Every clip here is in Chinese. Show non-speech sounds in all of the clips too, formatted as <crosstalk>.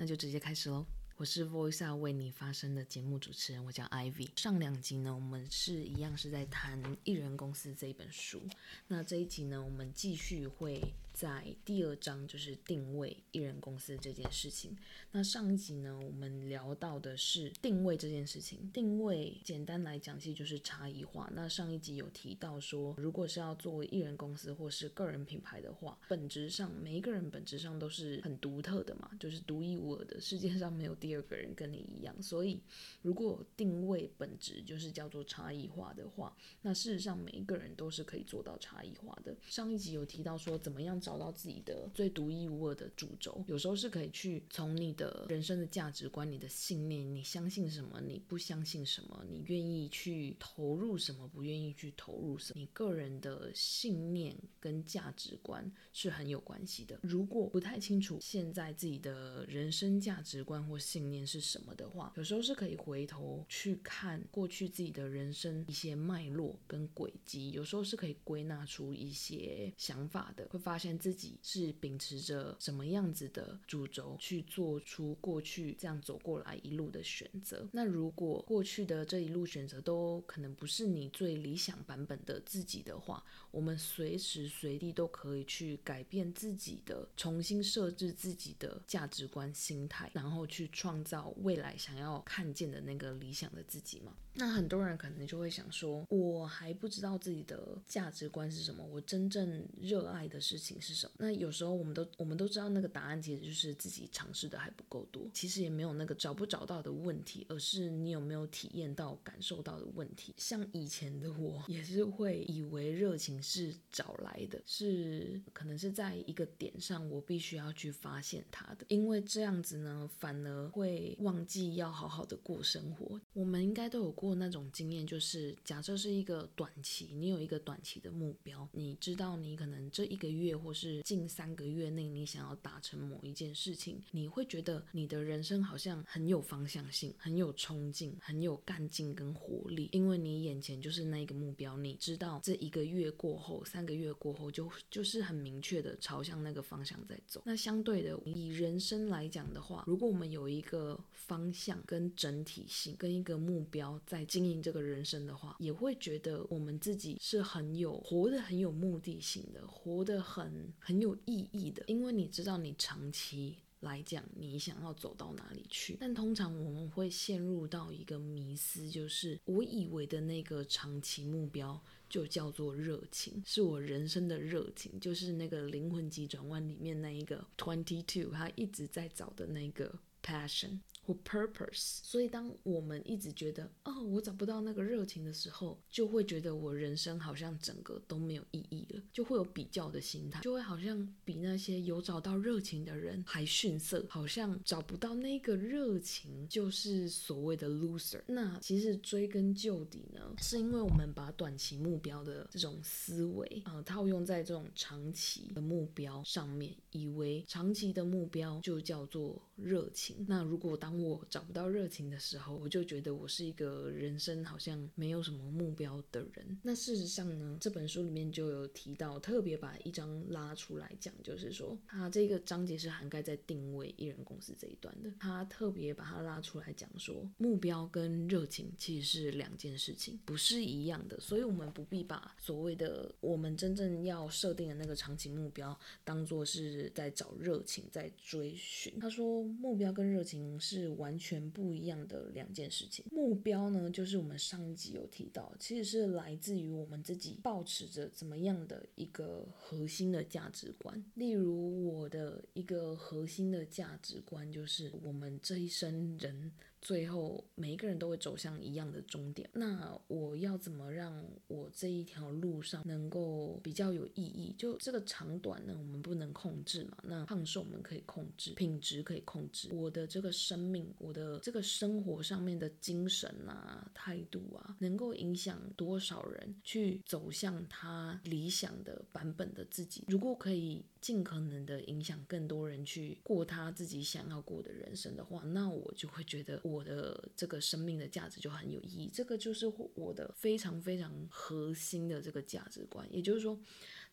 那就直接开始喽。我是 Voice 为你发声的节目主持人，我叫 Ivy。上两集呢，我们是一样是在谈《艺人公司》这一本书。那这一集呢，我们继续会。在第二章就是定位艺人公司这件事情。那上一集呢，我们聊到的是定位这件事情。定位简单来讲，其实就是差异化。那上一集有提到说，如果是要作为一人公司或是个人品牌的话，本质上每一个人本质上都是很独特的嘛，就是独一无二的，世界上没有第二个人跟你一样。所以，如果定位本质就是叫做差异化的话，那事实上每一个人都是可以做到差异化的。上一集有提到说，怎么样找。到自己的最独一无二的主轴，有时候是可以去从你的人生的价值观、你的信念，你相信什么，你不相信什么，你愿意去投入什么，不愿意去投入什么，你个人的信念跟价值观是很有关系的。如果不太清楚现在自己的人生价值观或信信念是什么的话，有时候是可以回头去看过去自己的人生一些脉络跟轨迹，有时候是可以归纳出一些想法的，会发现。自己是秉持着什么样子的主轴去做出过去这样走过来一路的选择？那如果过去的这一路选择都可能不是你最理想版本的自己的话，我们随时随地都可以去改变自己的，重新设置自己的价值观、心态，然后去创创造未来想要看见的那个理想的自己嘛。那很多人可能就会想说，我还不知道自己的价值观是什么，我真正热爱的事情。是什么？那有时候我们都我们都知道那个答案，其实就是自己尝试的还不够多。其实也没有那个找不找到的问题，而是你有没有体验到、感受到的问题。像以前的我，也是会以为热情是找来的，是可能是在一个点上，我必须要去发现它的。因为这样子呢，反而会忘记要好好的过生活。我们应该都有过那种经验，就是假设是一个短期，你有一个短期的目标，你知道你可能这一个月或是近三个月内，你想要达成某一件事情，你会觉得你的人生好像很有方向性，很有冲劲，很有干劲跟活力，因为你眼前就是那个目标，你知道这一个月过后，三个月过后就就是很明确的朝向那个方向在走。那相对的，以人生来讲的话，如果我们有一一个方向跟整体性，跟一个目标在经营这个人生的话，也会觉得我们自己是很有活得很有目的性的，活得很。很有意义的，因为你知道你长期来讲，你想要走到哪里去。但通常我们会陷入到一个迷思，就是我以为的那个长期目标就叫做热情，是我人生的热情，就是那个灵魂急转弯里面那一个 twenty two，他一直在找的那个 passion。或 purpose，所以当我们一直觉得哦，我找不到那个热情的时候，就会觉得我人生好像整个都没有意义了，就会有比较的心态，就会好像比那些有找到热情的人还逊色，好像找不到那个热情就是所谓的 loser。那其实追根究底呢，是因为我们把短期目标的这种思维啊、套用在这种长期的目标上面，以为长期的目标就叫做热情。那如果当我找不到热情的时候，我就觉得我是一个人生好像没有什么目标的人。那事实上呢，这本书里面就有提到，特别把一章拉出来讲，就是说它这个章节是涵盖在定位艺人公司这一段的。他特别把它拉出来讲说，目标跟热情其实是两件事情，不是一样的。所以我们不必把所谓的我们真正要设定的那个长期目标当做是在找热情，在追寻。他说，目标跟热情是。是完全不一样的两件事情。目标呢，就是我们上一集有提到，其实是来自于我们自己抱持着怎么样的一个核心的价值观。例如，我的一个核心的价值观就是，我们这一生人。最后，每一个人都会走向一样的终点。那我要怎么让我这一条路上能够比较有意义？就这个长短呢，我们不能控制嘛。那胖瘦我们可以控制，品质可以控制。我的这个生命，我的这个生活上面的精神啊、态度啊，能够影响多少人去走向他理想的版本的自己？如果可以。尽可能的影响更多人去过他自己想要过的人生的话，那我就会觉得我的这个生命的价值就很有意义。这个就是我的非常非常核心的这个价值观。也就是说，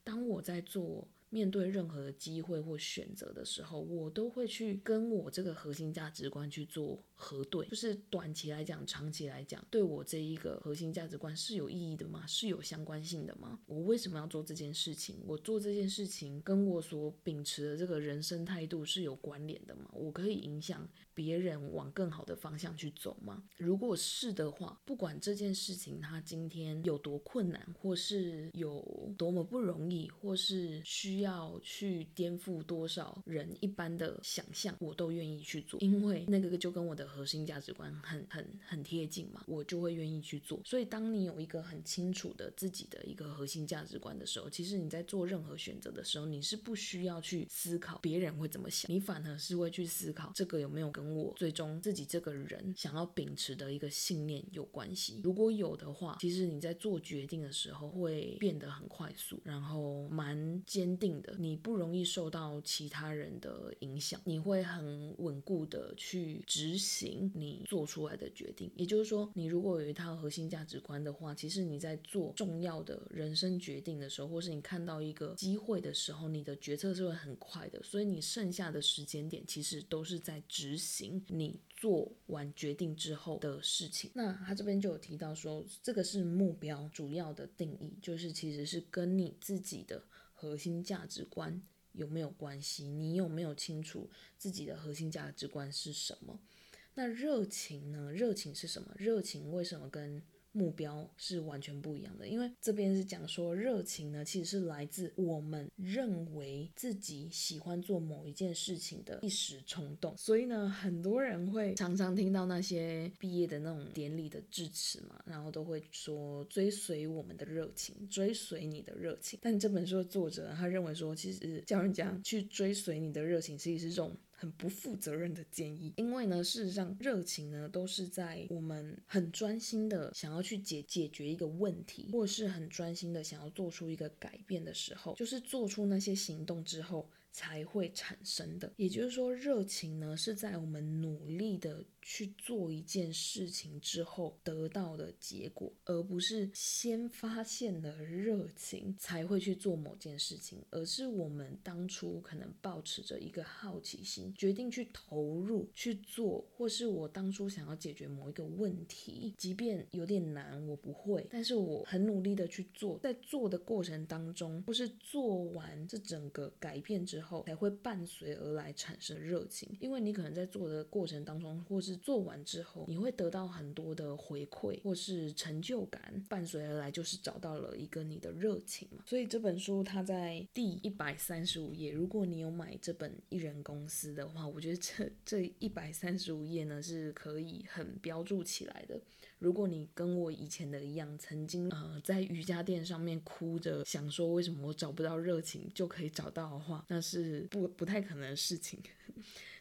当我在做面对任何的机会或选择的时候，我都会去跟我这个核心价值观去做核对，就是短期来讲、长期来讲，对我这一个核心价值观是有意义的吗？是有相关性的吗？我为什么要做这件事情？我做这件事情跟我所秉持的这个人生态度是有关联的吗？我可以影响别人往更好的方向去走吗？如果是的话，不管这件事情它今天有多困难，或是有多么不容易，或是需要去颠覆多少人一般的想象，我都愿意去做，因为那个就跟我的核心价值观很很很贴近嘛，我就会愿意去做。所以，当你有一个很清楚的自己的一个核心价值观的时候，其实你在做任何选择的时候，你是不需要去思考别人会怎么想，你反而是会去思考这个有没有跟我最终自己这个人想要秉持的一个信念有关系。如果有的话，其实你在做决定的时候会变得很快速，然后蛮坚定的，你不容易受到其他人的影响，你会很稳固的去执行你做出来的决定。也就是说，你如果有一套核心价值观的话，其实你在做重要的人生决定的时候，或是你看到一个机会的时候，你的决策是会很快的。所以你剩下的时间点，其实都是在执行你做完决定之后的事情。那他这边就有提到说，这个是目标主要的定义，就是其实是跟你自己的核心价值观有没有关系？你有没有清楚自己的核心价值观是什么？那热情呢？热情是什么？热情为什么跟目标是完全不一样的，因为这边是讲说热情呢，其实是来自我们认为自己喜欢做某一件事情的一时冲动。所以呢，很多人会常常听到那些毕业的那种典礼的致辞嘛，然后都会说追随我们的热情，追随你的热情。但这本书的作者他认为说，其实叫人家去追随你的热情，其实是这种。很不负责任的建议，因为呢，事实上，热情呢都是在我们很专心的想要去解解决一个问题，或是很专心的想要做出一个改变的时候，就是做出那些行动之后才会产生的。也就是说，热情呢是在我们努力的。去做一件事情之后得到的结果，而不是先发现了热情才会去做某件事情，而是我们当初可能抱持着一个好奇心，决定去投入去做，或是我当初想要解决某一个问题，即便有点难，我不会，但是我很努力的去做，在做的过程当中，或是做完这整个改变之后，才会伴随而来产生热情，因为你可能在做的过程当中，或是做完之后，你会得到很多的回馈或是成就感，伴随而来就是找到了一个你的热情嘛。所以这本书它在第一百三十五页，如果你有买这本艺人公司的话，我觉得这这一百三十五页呢是可以很标注起来的。如果你跟我以前的一样，曾经呃在瑜伽垫上面哭着想说为什么我找不到热情就可以找到的话，那是不不太可能的事情。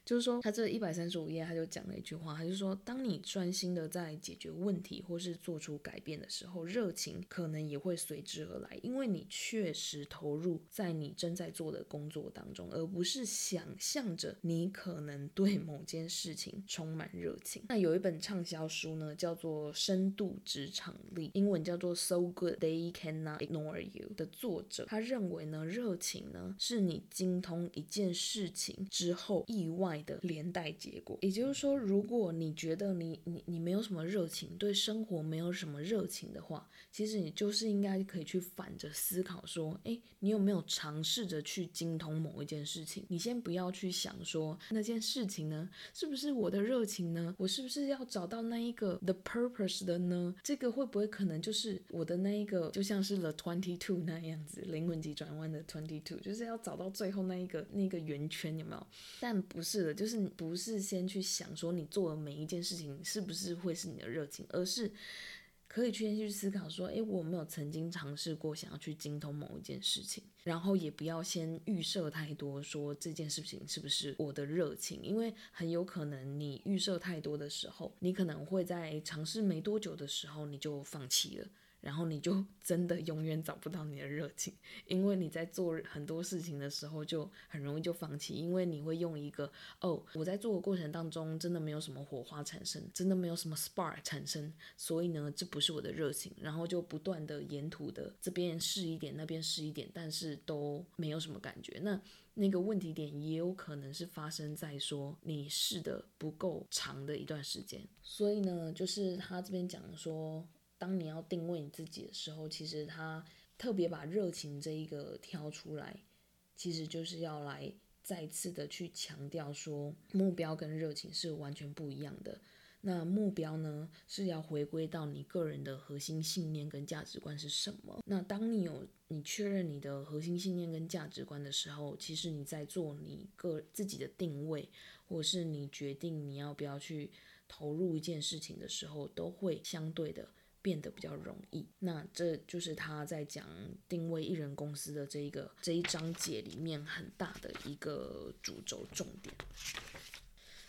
就是说，他这一百三十五页，他就讲了一句话，他就说，当你专心的在解决问题或是做出改变的时候，热情可能也会随之而来，因为你确实投入在你正在做的工作当中，而不是想象着你可能对某件事情充满热情。那有一本畅销书呢，叫做《深度职场力》，英文叫做 So Good They Cannot Ignore You 的作者，他认为呢，热情呢是你精通一件事情之后意外的连带结果，也就是说，如果你觉得你你你没有什么热情，对生活没有什么热情的话，其实你就是应该可以去反着思考，说，诶，你有没有尝试着去精通某一件事情？你先不要去想说那件事情呢，是不是我的热情呢？我是不是要找到那一个 the purpose 的呢？这个会不会可能就是我的那一个，就像是 the twenty two 那样子，灵魂急转弯的 twenty two，就是要找到最后那一个那个圆圈，有没有？但不是。就是你不是先去想说你做的每一件事情是不是会是你的热情，而是可以去先去思考说，诶，我没有曾经尝试过想要去精通某一件事情，然后也不要先预设太多，说这件事情是不是我的热情，因为很有可能你预设太多的时候，你可能会在尝试没多久的时候你就放弃了。然后你就 <laughs> 真的永远找不到你的热情，因为你在做很多事情的时候就很容易就放弃，因为你会用一个哦，我在做的过程当中真的没有什么火花产生，真的没有什么 spark 产生，所以呢，这不是我的热情，然后就不断的沿途的这边试一点，那边试一点，但是都没有什么感觉。那那个问题点也有可能是发生在说你试的不够长的一段时间，所以呢，就是他这边讲说，当你要定位你自己的时候，其实他特别把热情这一个挑出来，其实就是要来再次的去强调说，目标跟热情是完全不一样的。那目标呢，是要回归到你个人的核心信念跟价值观是什么？那当你有你确认你的核心信念跟价值观的时候，其实你在做你个自己的定位，或是你决定你要不要去投入一件事情的时候，都会相对的变得比较容易。那这就是他在讲定位艺人公司的这一个这一章节里面很大的一个主轴重点。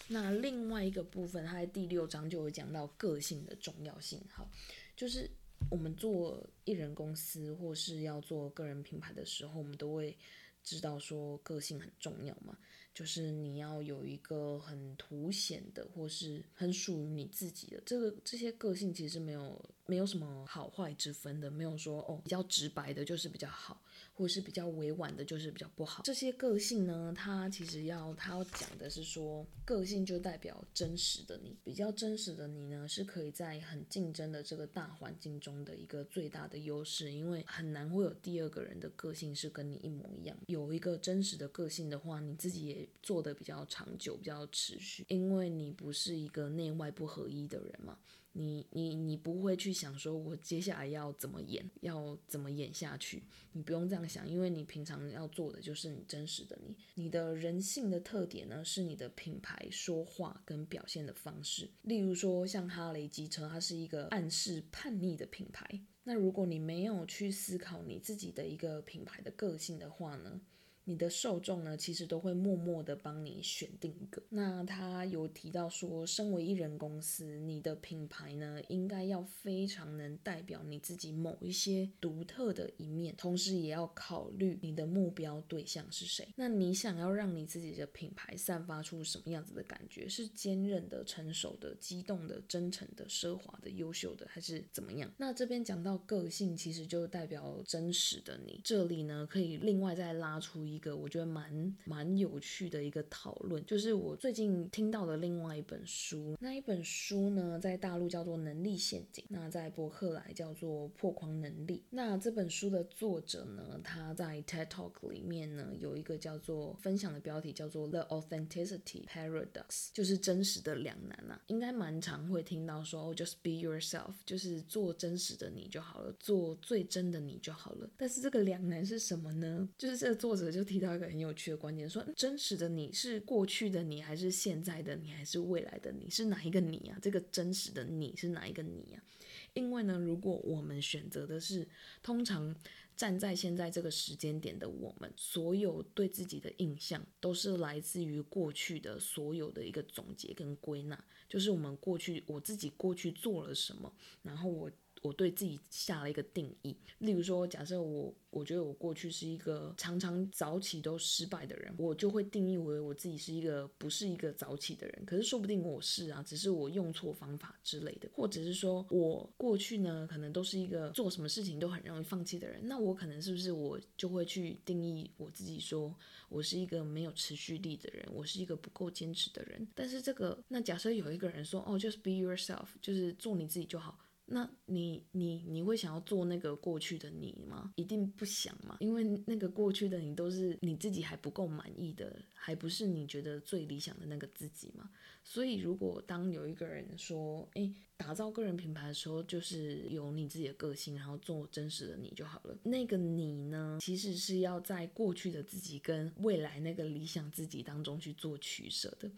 那另外一个部分，他在第六章就会讲到个性的重要性。好，就是我们做艺人公司或是要做个人品牌的时候，我们都会知道说个性很重要嘛。就是你要有一个很凸显的，或是很属于你自己的这个这些个性，其实没有没有什么好坏之分的，没有说哦比较直白的就是比较好。或者是比较委婉的，就是比较不好。这些个性呢，它其实要它要讲的是说，个性就代表真实的你。比较真实的你呢，是可以在很竞争的这个大环境中的一个最大的优势，因为很难会有第二个人的个性是跟你一模一样。有一个真实的个性的话，你自己也做得比较长久，比较持续，因为你不是一个内外不合一的人嘛。你你你不会去想说，我接下来要怎么演，要怎么演下去？你不用这样想，因为你平常要做的就是你真实的你。你的人性的特点呢，是你的品牌说话跟表现的方式。例如说，像哈雷机车，它是一个暗示叛逆的品牌。那如果你没有去思考你自己的一个品牌的个性的话呢，你的受众呢，其实都会默默的帮你选定一个。那他有提到说，身为艺人公司，你的品牌呢，应该要非常能代表你自己某一些独特的一面，同时也要考虑你的目标对象是谁。那你想要让你自己的品牌散发出什么样子的感觉？是坚韧的、成熟的、激动的、真诚的、奢华的、优秀的，还是怎么样？那这边讲到个性，其实就代表真实的你。这里呢，可以另外再拉出一。一个我觉得蛮蛮有趣的一个讨论，就是我最近听到的另外一本书。那一本书呢，在大陆叫做《能力陷阱》，那在博客来叫做《破框能力》。那这本书的作者呢，他在 TED Talk 里面呢，有一个叫做分享的标题叫做 The Authenticity Paradox，就是真实的两难啊。应该蛮常会听到说，哦，just be yourself，就是做真实的你就好了，做最真的你就好了。但是这个两难是什么呢？就是这个作者就提到一个很有趣的观点，说真实的你是过去的你，还是现在的你，还是未来的你？是哪一个你啊？这个真实的你是哪一个你啊？因为呢，如果我们选择的是通常站在现在这个时间点的我们，所有对自己的印象都是来自于过去的所有的一个总结跟归纳，就是我们过去我自己过去做了什么，然后我。我对自己下了一个定义，例如说，假设我我觉得我过去是一个常常早起都失败的人，我就会定义为我自己是一个不是一个早起的人。可是说不定我是啊，只是我用错方法之类的，或者是说我过去呢，可能都是一个做什么事情都很容易放弃的人。那我可能是不是我就会去定义我自己，说我是一个没有持续力的人，我是一个不够坚持的人。但是这个，那假设有一个人说，哦，就是 be yourself，就是做你自己就好。那你你你会想要做那个过去的你吗？一定不想嘛，因为那个过去的你都是你自己还不够满意的，还不是你觉得最理想的那个自己嘛。所以如果当有一个人说，诶，打造个人品牌的时候，就是有你自己的个性，然后做真实的你就好了。那个你呢，其实是要在过去的自己跟未来那个理想自己当中去做取舍的。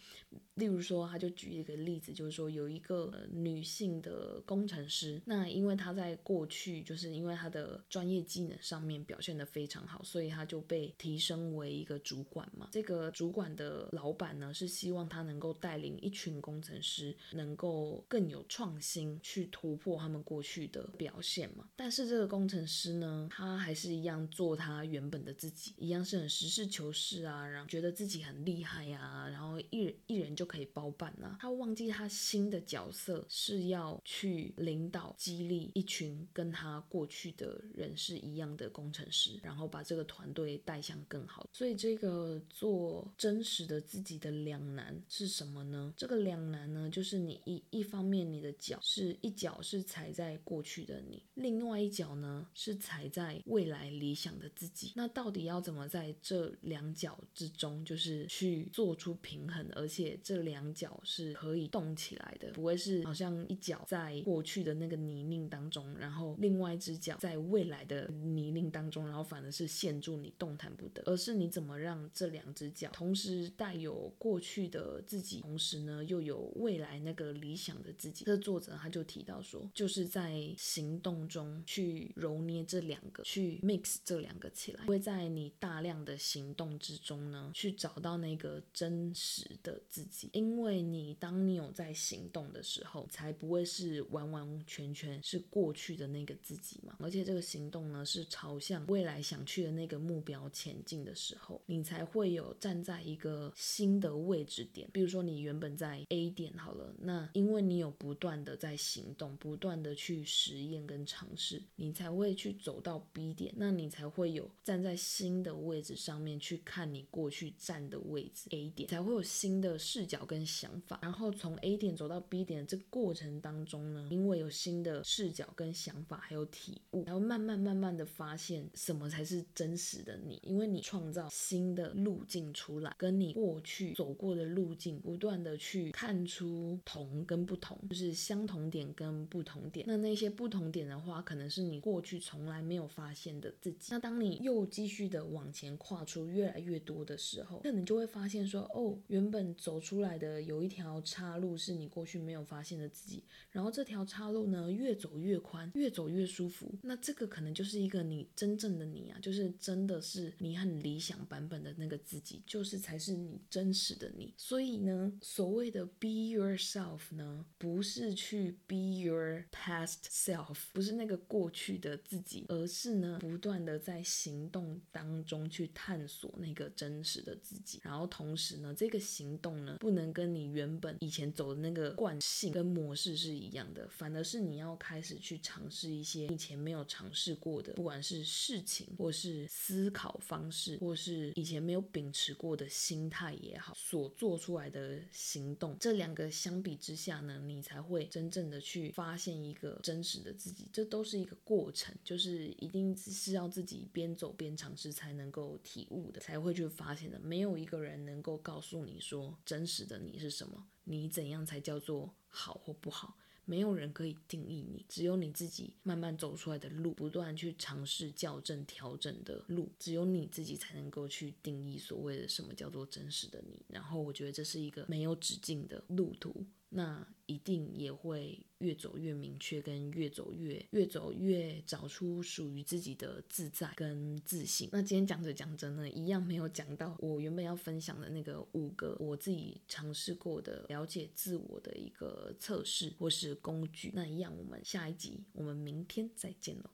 例如说，他就举一个例子，就是说有一个女性的工程师。那因为她在过去就是因为她的专业技能上面表现得非常好，所以她就被提升为一个主管嘛。这个主管的老板呢，是希望她能够带领一群工程师，能够更有创新，去突破他们过去的表现嘛。但是这个工程师呢，他还是一样做他原本的自己，一样是很实事求是啊，然后觉得自己很厉害呀、然后一人一人就可以包办啊。他忘记他新的角色是要去领导、激励一群跟他过去的人是一样的工程师，然后把这个团队带向更好。所以这个做真实的自己的两难是什么呢？这个两难呢，就是你一一方面你的脚是一脚是踩在过去的你，另外一脚呢是踩在未来理想的自己。那到底要怎么在这两脚之中，就是去做出平衡，而且这两脚是可以动起来的，不会是好像一脚在过去的那个泥泞当中，然后另外一只脚在未来的泥泞当中，然后反而是陷住你动弹不得，而是你怎么让这两只脚同时带有过去的自己，同时呢又有未来那个理想的自己。这作者他就提到说，就是在行动中去揉捏这两个，去 mix 这两个起来，会在你大量的行动之中呢，去找到那个真实的自己，因为你当你有在行动的时候，才不会是完完全全是过去的那个自己嘛。而且这个行动呢，是朝向未来想去的那个目标前进的时候，你才会有站在一个新的位置点。比如说你原本在 A 点好了，那因为你有不断的在行动，不断的去实验跟尝试，你才会去走到 B 点，那你才会有站在新的位置上面去看你过去站的位置 A 点，才会有新的视角跟想法。然后从 A 点走到 B 点这过程当中呢，因为有新的视角跟想法，还有体悟，然后慢慢慢慢的发现什么才是真实的你，因为你创造新的路径出来，跟你过去走过的路径，不断的去看出同跟不同，就是相同点跟不同点。那那些不同点的话，可能是你过去从来没有发现的自己。那当你又继续的往前跨出越来越多的时候，那你就会发现说，哦，原本走出来的有一条岔路是你过去没有发现的自己，然后这条岔路呢，越走越宽，越走越舒服。那这个可能就是一个你真正的你啊，就是真的是你很理想版本的那个自己，就是才是你真实的你。所以呢，所谓的 be yourself 呢，不是去 be your past self，不是那个过去的自己，而是呢，不断的在行动当中去探索那个真实的自己。然后同时呢，这个行动呢，不能跟你原本以前走的那个惯性跟模式是一样的，反而是你要开始去尝试一些以前没有尝试过的，不管是事情，或是思考方式，或是以前没有秉持过的心态也好，所做出来的行动，这两个相比之下呢，你才会会真正的去发现一个真实的自己。这都是一个过程，就是一定是要自己边走边尝试才能够体悟的，才会去发现的。没有一个人能够告诉你说真实的你是什么，你怎样才叫做好或不好。没有人可以定义你，只有你自己慢慢走出来的路，不断去尝试校正、调整的路，只有你自己才能够去定义所谓的什么叫做真实的你。然后我觉得这是一个没有止境的路途。那一定也会越走越明确，跟越走越越走越找出属于自己的自在跟自信。那今天讲着讲着呢，一样没有讲到我原本要分享的那个五个我自己尝试过的了解自我的一个测试或是工具。那一样，我们下一集，我们明天再见喽。